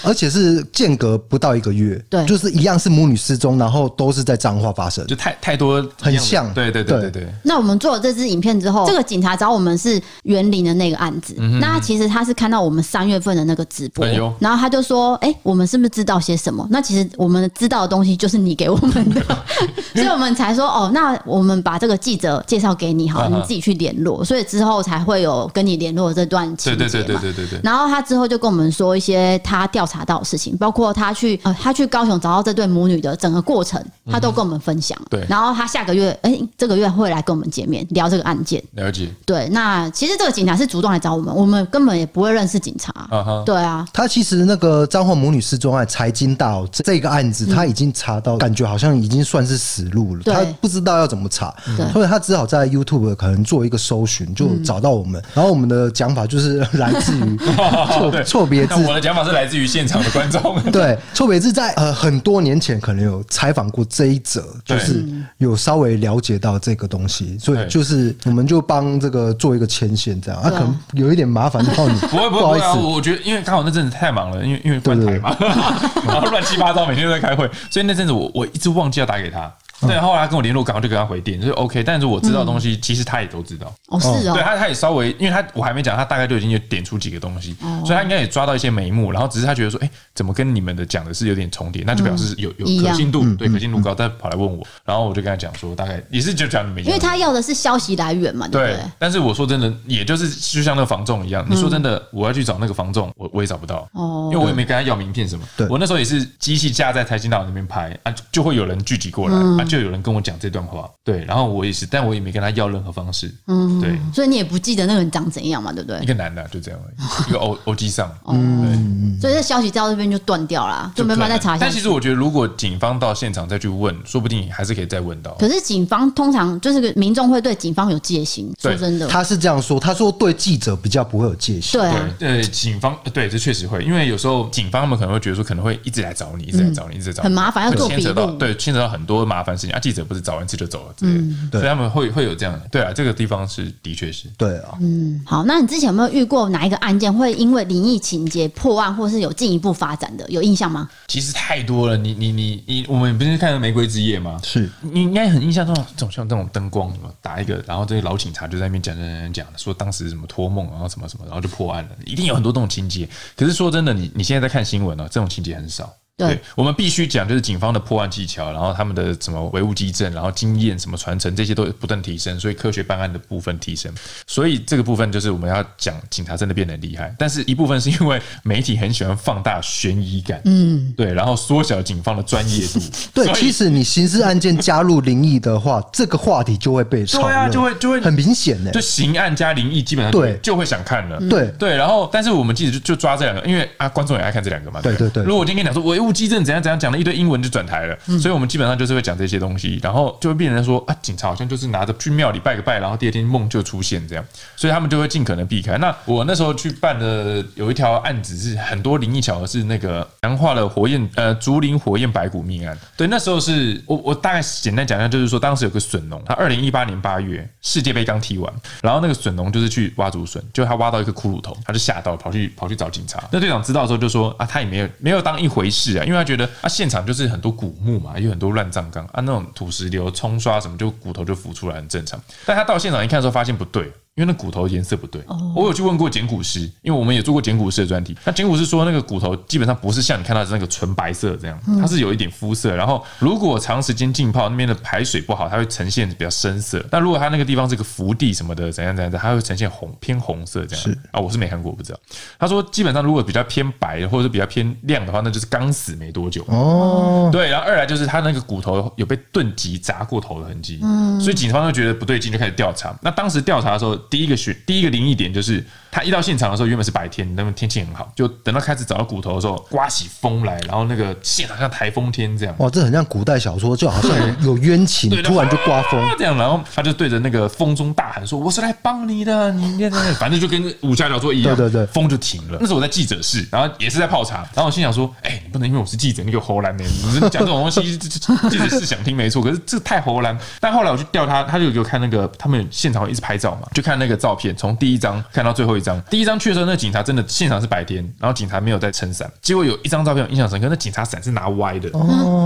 而且是间隔不到一个月，对，就是一样是母女失踪，然后都是在彰化发生，就太太多很像，对对对对对。那我们做了这支影片之后，这个警察找我们是园林的那个案子，那其实他是看到我们三月份的那个直播，然后他就说：“哎，我们是不是知道些什么？”那其实我们知道的东西就是你给我们的，[laughs] 所以我们才说：“哦，那我们把这个记者介绍给你，好，你自己去联络。”所以之后才会有跟你联络的这段情节嘛。对对对对对对。然后他之后就跟我们说一些他调查。到的事情，包括他去呃，他去高雄找到这对母女的整个过程，他都跟我们分享。对，然后他下个月，哎、欸，这个月会来跟我们见面聊这个案件。了解。对，那其实这个警察是主动来找我们，我们根本也不会认识警察。啊哈、对啊，他其实那个彰化母女失踪案，财经大楼这个案子，他已经查到，感觉好像已经算是死路了。嗯、他不知道要怎么查，对所以他只好在 YouTube 可能做一个搜寻，就找到我们。嗯、然后我们的讲法就是 [laughs] 来自于 [laughs] 错错别字，我的讲法是来自于现场。的观众。[laughs] 对，错别字在呃很多年前可能有采访过这一则，就是有稍微了解到这个东西，所以就是我们就帮这个做一个牵线，这样。啊，可能有一点麻烦到你，[laughs] 不会不会不好意思，我觉得因为刚好那阵子太忙了，因为因为关台嘛，[laughs] 然后乱七八糟，每天都在开会，所以那阵子我我一直忘记要打给他。对，后来他跟我联络，刚好就跟他回电，就是 OK。但是我知道的东西，其实他也都知道。哦，是哦。对他，他也稍微，因为他我还没讲，他大概就已经有点出几个东西，所以他应该也抓到一些眉目。然后只是他觉得说，哎，怎么跟你们的讲的是有点重叠？那就表示有有可信度，对，可信度高。再跑来问我，然后我就跟他讲说，大概也是就讲你们，因为他要的是消息来源嘛，对不对？但是我说真的，也就是就像那个房仲一样，你说真的，我要去找那个房仲，我我也找不到哦，因为我也没跟他要名片什么。对，我那时候也是机器架在财经大楼那边拍啊，就会有人聚集过来啊，就有人跟我讲这。段话对，然后我也是，但我也没跟他要任何方式，嗯，对，所以你也不记得那个人长怎样嘛，对不对？一个男的就这样，一个欧欧基上，嗯，所以这消息到这边就断掉了，就没办法再查下。但其实我觉得，如果警方到现场再去问，说不定还是可以再问到。可是警方通常就是个民众会对警方有戒心，说真的，他是这样说，他说对记者比较不会有戒心，对对，警方对这确实会，因为有时候警方他们可能会觉得说，可能会一直来找你，一直来找你，一直找你，很麻烦，要做笔录，对，牵扯到很多麻烦事情啊。记者不是找完一次就走了，对。所以他们会会有这样的，对啊，这个地方是的确是，对啊，嗯，好，那你之前有没有遇过哪一个案件会因为灵异情节破案，或是有进一步发展的？有印象吗？其实太多了，你你你你，我们不是看《玫瑰之夜》吗？是，你应该很印象中，这种像这种灯光什么打一个，然后这些老警察就在那边讲讲讲讲，说当时什么托梦，然后什么什么，然后就破案了，一定有很多这种情节。可是说真的，你你现在在看新闻呢，这种情节很少。对，我们必须讲，就是警方的破案技巧，然后他们的什么唯物基证，然后经验什么传承，这些都不断提升，所以科学办案的部分提升，所以这个部分就是我们要讲，警察真的变得厉害。但是一部分是因为媒体很喜欢放大悬疑感，嗯，对，然后缩小警方的专业度。[laughs] 对，其实你刑事案件加入灵异的话，这个话题就会被炒热，对啊，就会就会很明显的，就刑案加灵异，基本上对就会想看了，对对。然后，但是我们记得就就抓这两个，因为啊，观众也爱看这两个嘛，对对对。如果我今天跟你讲说唯务机证怎样怎样讲了一堆英文就转台了，所以我们基本上就是会讲这些东西，然后就会变成说啊，警察好像就是拿着去庙里拜个拜，然后第二天梦就出现这样，所以他们就会尽可能避开。那我那时候去办的有一条案子是很多灵异巧合，是那个强化了火焰呃竹林火焰白骨命案。对，那时候是我我大概简单讲一下，就是说当时有个笋农，他二零一八年八月世界杯刚踢完，然后那个笋农就是去挖竹笋，就他挖到一个骷髅头，他就吓到跑去跑去找警察。那队长知道的时候就说啊，他也没有没有当一回事因为他觉得啊现场就是很多古墓嘛，有很多乱葬岗啊，那种土石流冲刷什么，就骨头就浮出来很正常。但他到现场一看的时候，发现不对。因为那骨头颜色不对，我有去问过捡骨师，因为我们也做过捡骨师的专题。那捡骨师说，那个骨头基本上不是像你看到的那个纯白色这样，它是有一点肤色。然后如果长时间浸泡，那边的排水不好，它会呈现比较深色。那如果它那个地方是个福地什么的，怎样怎样的，它会呈现红偏红色这样。是啊，我是没看过，不知道。他说，基本上如果比较偏白或者是比较偏亮的话，那就是刚死没多久。哦，对。然后二来就是他那个骨头有被钝击砸过头的痕迹，所以警方就觉得不对劲，就开始调查。那当时调查的时候，第一个选第一。一个灵异点就是，他一到现场的时候，原本是白天，那么天气很好，就等到开始找到骨头的时候，刮起风来，然后那个现场像台风天这样。哇，这很像古代小说，就好像有冤情，[laughs] 突然就刮风这样，然后他就对着那个风中大喊说：“我是来帮你的，你反正就跟武侠小说一样。”对对对，风就停了。那时候我在记者室，然后也是在泡茶，然后我心想说：“哎，你不能因为我是记者，你给我唬烂呢？你讲这种东西，记者是想听没错，[laughs] 可是这太唬烂。”但后来我去调他，他就给我看那个他们现场一直拍照嘛，就看那个照片，从第一张看到最后一张。第一张去的时候，那个警察真的现场是白天，然后警察没有在撑伞。结果有一张照片我印象深刻，那警察伞是拿歪的，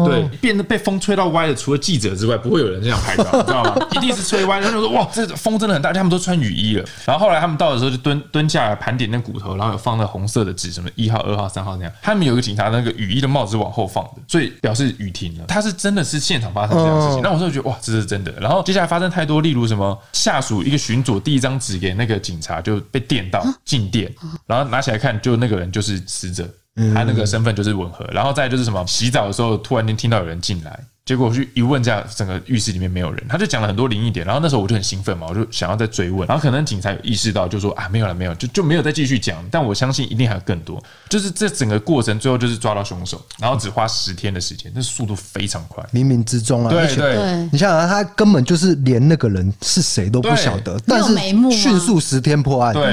对，变得被风吹到歪的，除了记者之外，不会有人这样拍照，你知道吗？[laughs] 一定是吹歪。然后就说哇，这风真的很大，他们都穿雨衣了。然后后来他们到的时候就蹲蹲下来盘点那骨头，然后有放那红色的纸，什么一号、二号、三号那样。他们有一个警察那个雨衣的帽子往后放的，所以表示雨停了。他是真的是现场发生这样的事情。那我就觉得哇，这是真的。然后接下来发生太多，例如什么下属一个巡佐递一张纸给那个警察就被电到静电，然后拿起来看，就那个人就是死者，他那个身份就是吻合。然后再就是什么洗澡的时候突然间听到有人进来。结果我去一问，这样整个浴室里面没有人，他就讲了很多灵异点。然后那时候我就很兴奋嘛，我就想要再追问。然后可能警察有意识到，就说啊没有了，没有，就就没有再继续讲。但我相信一定还有更多。就是这整个过程最后就是抓到凶手，然后只花十天的时间，那速度非常快，冥冥之中啊。对对，你想想，他根本就是连那个人是谁都不晓得，但是迅速十天破案。对，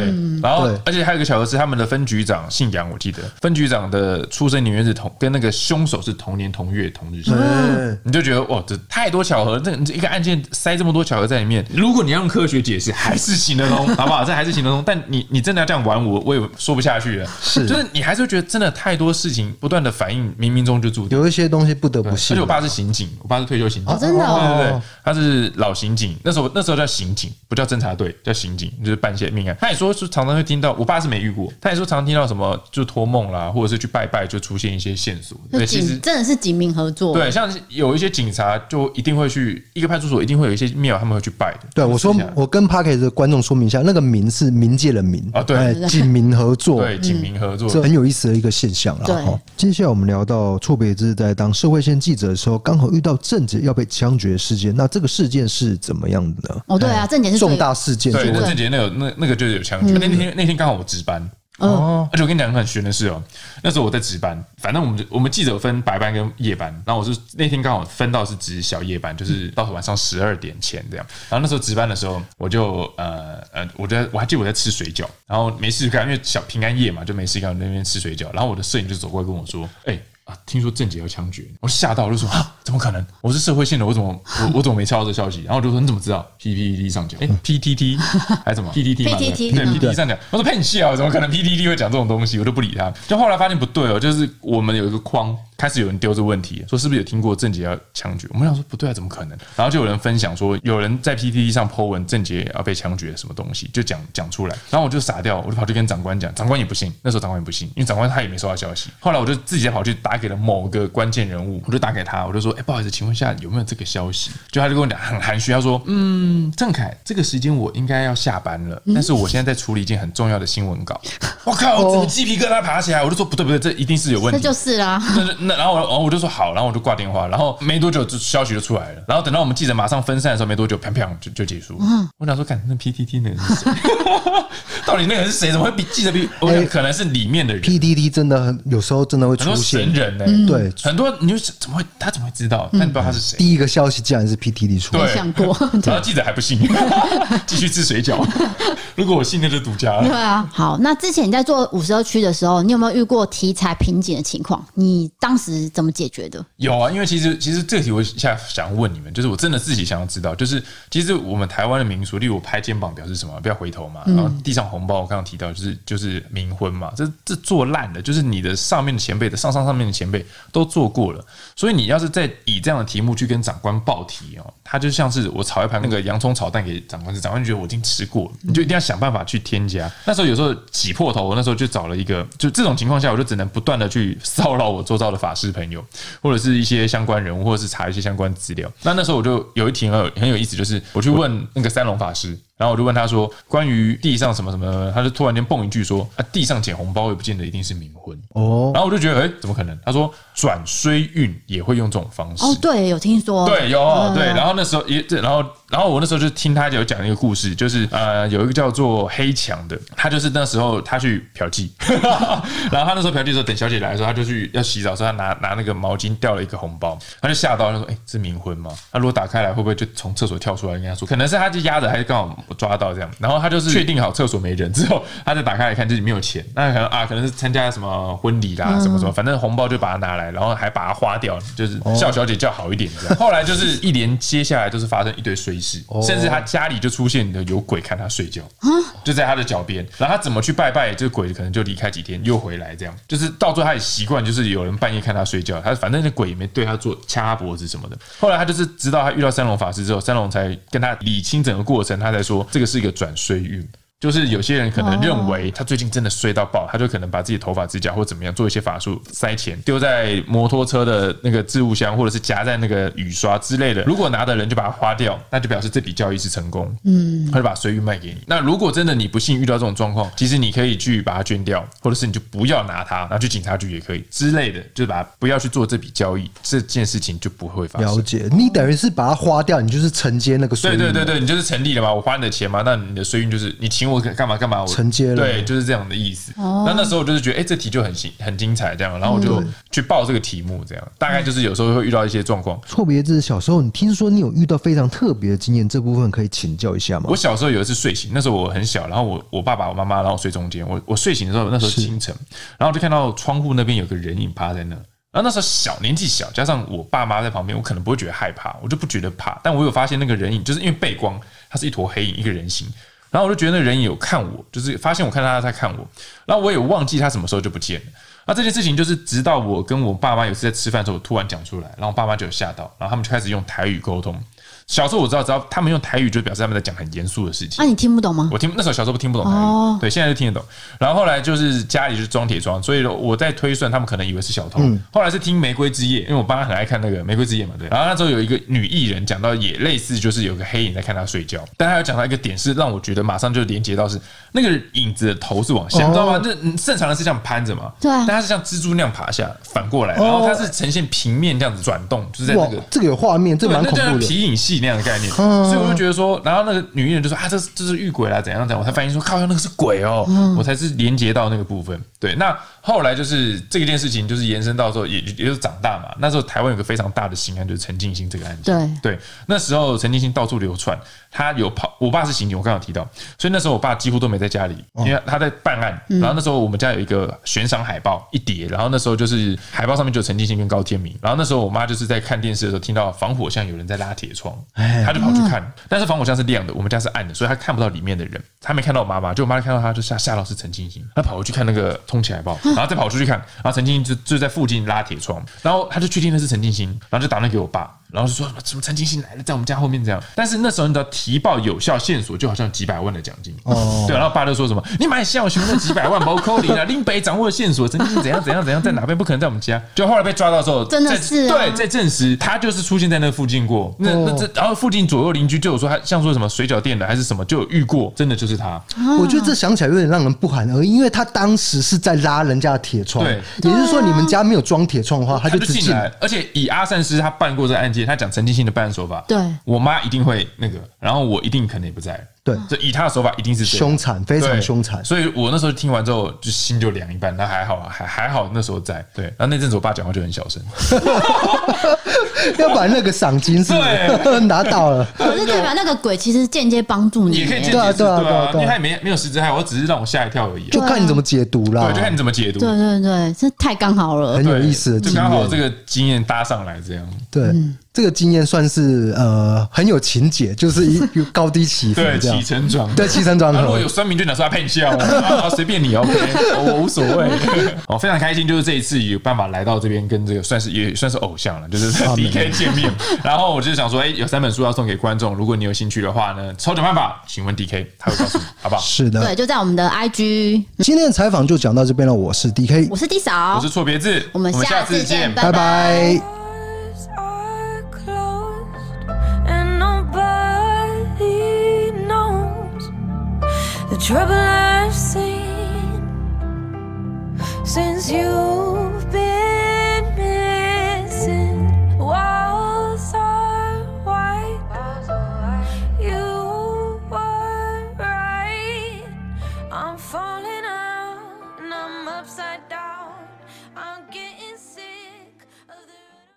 然后而且还有一个巧合是，他们的分局长姓杨，我记得分局长的出生年月日同跟那个凶手是同年同月同日生。嗯，你就觉得哇这。太多巧合，这一个案件塞这么多巧合在里面。如果你要用科学解释，还是行得通，好不好？这还是行得通。但你你真的要这样玩我，我也说不下去了。是，就是你还是会觉得真的太多事情不断的反应，冥冥中就注定有一些东西不得不信。而且我爸是刑警，我爸是退休刑警，哦，真的，哦，对对对，他是老刑警。那时候那时候叫刑警，不叫侦查队，叫刑警，就是办一些命案。他也说是常常会听到，我爸是没遇过，他也说常常听到什么就托梦啦，或者是去拜拜就出现一些线索。对，其实真的是警民合作。对，像有一些警察就一定会去。一个派出所一定会有一些庙，他们会去拜的。对，我说，我跟 Parkett 的观众说明一下，那个“民”是冥界的“冥”啊，对，警民合作，对，警民合作，这很有意思的一个现象了。哈，接下来我们聊到错别字在当社会线记者的时候，刚好遇到郑捷要被枪决事件，那这个事件是怎么样的呢？哦，对啊，郑捷是重大事件，对，郑捷那个那那个就是有枪决。那天那天刚好我值班。哦，而且我跟你讲个很玄的事哦，那时候我在值班，反正我们我们记者分白班跟夜班，然后我是那天刚好分到是值小夜班，就是到晚上十二点前这样。然后那时候值班的时候，我就呃呃，我在我还记得我在吃水饺，然后没事干，因为小平安夜嘛，就没事干，那边吃水饺。然后我的摄影就走过来跟我说：“哎。”啊！听说郑杰要枪决，我吓到，我就说啊，怎么可能？我是社会线的，我怎么我我怎么没抄到这消息？然后我就说你怎么知道？PPT 上讲，哎，PTT [laughs] 还是什么 PTT 嘛？对，PTT 上讲。我说骗你笑，怎么可能 PTT 会讲这种东西？我都不理他。就后来发现不对哦，就是我们有一个框。开始有人丢这个问题，说是不是有听过郑杰要枪决？我们想说不对啊，怎么可能？然后就有人分享说，有人在 PTT 上 po 文，郑杰要被枪决，什么东西就讲讲出来。然后我就傻掉，我就跑去跟长官讲，长官也不信。那时候长官也不信，因为长官他也没收到消息。后来我就自己跑去打给了某个关键人物，我就打给他，我就说，哎，不好意思，请问一下有没有这个消息？就他就跟我讲 [laughs] 很含蓄，他说，嗯，郑凯，这个时间我应该要下班了，但是我现在在处理一件很重要的新闻稿。[laughs] 我靠，我整个鸡皮疙瘩爬起来，我就说不对不对，这一定是有问题。[laughs] 这就是啦。那那然后我然后我就说。说好，然后我就挂电话，然后没多久，就消息就出来了。然后等到我们记者马上分散的时候，没多久，砰砰就就结束。嗯，我想说，看那 PTT 那个是谁？到底那个人是谁？怎么会比记得比？我可能是里面的人。PDD 真的很有时候真的会出现神人呢，对，很多你就怎么会他怎么会知道？但你不知道他是谁。第一个消息竟然是 PDD 出，没想过，[laughs] 然后记者还不信，[laughs] 继续吃水饺。如果我信，那就独家了。对啊，好，那之前你在做五十二区的时候，你有没有遇过题材瓶颈的情况？你当时怎么解决的？有啊，因为其实其实这题我现在想问你们，就是我真的自己想要知道，就是其实我们台湾的民俗，例如我拍肩膀表示什么？不要回头嘛。然后地上红包，我刚刚提到就是就是冥婚嘛，这这做烂的，就是你的上面的前辈的上上上面的前辈都做过了，所以你要是再以这样的题目去跟长官报题哦，他就像是我炒一盘那个洋葱炒蛋给长官吃，长官就觉得我已经吃过了，你就一定要想办法去添加。那时候有时候挤破头，我那时候就找了一个，就这种情况下，我就只能不断的去骚扰我周遭的法师朋友，或者是一些相关人物，或者是查一些相关资料。那那时候我就有一题很有很有意思，就是我去问那个三龙法师。然后我就问他说：“关于地上什么什么？”他就突然间蹦一句说：“啊，地上捡红包也不见得一定是冥婚哦。”然后我就觉得，哎，怎么可能？他说转衰运也会用这种方式。哦，对，有听说，对，有对。然后那时候也，然后然后我那时候就听他有讲一个故事，就是呃，有一个叫做黑强的，他就是那时候他去嫖妓，[laughs] 然后他那时候嫖妓的时候，等小姐来的时候，他就去要洗澡的时候，他拿拿那个毛巾掉了一个红包，他就吓到，他说：“哎，是冥婚吗？”他如果打开来，会不会就从厕所跳出来？跟他说，可能是他就压着，还是刚好。抓到这样，然后他就是确定好厕所没人之后，他再打开来看，这里没有钱，那可能啊，可能是参加什么婚礼啦，什么什么，反正红包就把它拿来，然后还把它花掉，就是叫小姐叫好一点这样。后来就是一连接下来就是发生一堆衰事，甚至他家里就出现的有鬼看他睡觉，就在他的脚边，然后他怎么去拜拜，这个鬼可能就离开几天又回来，这样就是到最后他也习惯，就是有人半夜看他睡觉，他反正那鬼也没对他做掐他脖子什么的。后来他就是直到他遇到三龙法师之后，三龙才跟他理清整个过程，他才说这个是一个转衰运。就是有些人可能认为他最近真的衰到爆，他就可能把自己头发、指甲或怎么样做一些法术，塞钱丢在摩托车的那个置物箱，或者是夹在那个雨刷之类的。如果拿的人就把它花掉，那就表示这笔交易是成功。嗯，他就把衰运卖给你。那如果真的你不幸遇到这种状况，其实你可以去把它捐掉，或者是你就不要拿它，拿去警察局也可以之类的，就是把它不要去做这笔交易，这件事情就不会发生。了解，你等于是把它花掉，你就是承接那个衰运。对对对对，你就是成立了嘛，我花你的钱嘛，那你的衰运就是你请我干嘛干嘛我。承接了，对，就是这样的意思。那那时候我就是觉得，哎，这题就很新很精彩，这样，然后我就去报这个题目，这样大概就是有时候会遇到一些状况。错别字，小时候你听说你有遇到非常特别的经验，这部分可以请教一下吗？我小时候有一次睡醒，那时候我很小，然后我我爸爸我妈妈，然后我睡中间。我我睡醒的时候，那时候清晨，然后就看到窗户那边有个人影趴在那。然后那时候小年纪小，加上我爸妈在旁边，我可能不会觉得害怕，我就不觉得怕。但我有发现那个人影，就是因为背光，它是一坨黑影，一个人形。然后我就觉得那人有看我，就是发现我看到他在看我，然后我也忘记他什么时候就不见了。那这件事情就是直到我跟我爸妈有次在吃饭的时候，我突然讲出来，然后我爸妈就有吓到，然后他们就开始用台语沟通。小时候我知道，只要他们用台语，就表示他们在讲很严肃的事情。那你听不懂吗？我听那时候小时候不听不懂台语，对，现在就听得懂。然后后来就是家里就是装铁窗，所以我在推算，他们可能以为是小偷。后来是听《玫瑰之夜》，因为我爸妈很爱看那个《玫瑰之夜》嘛，对。然后那时候有一个女艺人讲到，也类似，就是有个黑影在看她睡觉。但她有讲到一个点，是让我觉得马上就连接到是那个影子的头是往下，你知道吗？就正常的是这样攀着嘛，对。但它是像蜘蛛那样爬下，反过来，然后它是呈现平面这样子转动，就是在那个这个有画面，这蛮恐怖的皮影戏那样的概念。所以我就觉得说，然后那个女艺人就说啊，这是这是遇鬼啦，怎样怎样，我才反应说，靠，那个是鬼哦，我才是连接到那个部分。对，那后来就是这个件事情，就是延伸到时候也也就是长大嘛。那时候台湾有个非常大的刑案，就是陈进兴这个案件。对对，那时候陈进兴到处流窜，他有跑，我爸是刑警，我刚刚有提到，所以那时候我爸几乎都没在家里，因为他在办案。然后那时候我们家有一个悬赏海报一叠，然后那时候就是海报上面就有陈进兴跟高天明。然后那时候我妈就是在看电视的时候，听到防火巷有人在拉铁窗，她就跑去看。但是防火巷是亮的，我们家是暗的，所以她看不到里面的人。她没看到我妈妈，就我妈看到他就吓吓到是陈进兴，她跑回去看那个通起来报，然后再跑出去看，然后陈静就就在附近拉铁窗，然后他就确定那是陈静心，然后就打电给我爸。然后就说什么什么陈金星来了，在我们家后面这样。但是那时候你知道提报有效线索，就好像几百万的奖金。哦，对。然后爸就说什么：“你买小熊那几百万包扣你了，林北掌握的线索，陈金星怎样怎样怎样，在哪边不可能在我们家。”就后来被抓到之后，真的是对，在证实他就是出现在那附近过。那那这然后附近左右邻居就有说他像说什么水饺店的还是什么就有遇过，真的就是他。我觉得这想起来有点让人不寒而栗，因为他当时是在拉人家的铁窗。对，也就是说你们家没有装铁窗的话，他就进来。而且以阿善师他办过这个案件，他讲陈进兴的办。案手法，对，我妈一定会那个，然后我一定可能也不在，对，就以他的手法一定是凶残，非常凶残。所以我那时候听完之后，就心就凉一半。那还好啊，还还好那时候在。对，然后那阵子我爸讲话就很小声，[laughs] 要把那个赏金是 [laughs] 拿到了。可是代表那个鬼其实间接帮助你，也可以间接对啊对啊对啊，因为他也没没有实质害，我只是让我吓一跳而已。就看你怎么解读啦，对，就看你怎么解读。对对对，这太刚好了，很有意思就刚好这个经验搭上来这样。对。这个经验算是呃很有情节，就是一有高低起伏，对起承转合，对起承转合。如果有酸民就拿出来骗笑，随便你 OK，我无所谓。我，[laughs] 非常开心，就是这一次有办法来到这边，跟这个算是也算是偶像了，就是 DK 见面。然后我就想说，哎，有三本书要送给观众，如果你有兴趣的话呢，抽奖办法，请问 DK 他会告诉你，好不好？[laughs] 是的，对，就在我们的 IG。今天的采访就讲到这边了，我是 DK，我是 D 嫂，我是错别字，我们下次见，拜拜。Trouble I've seen since you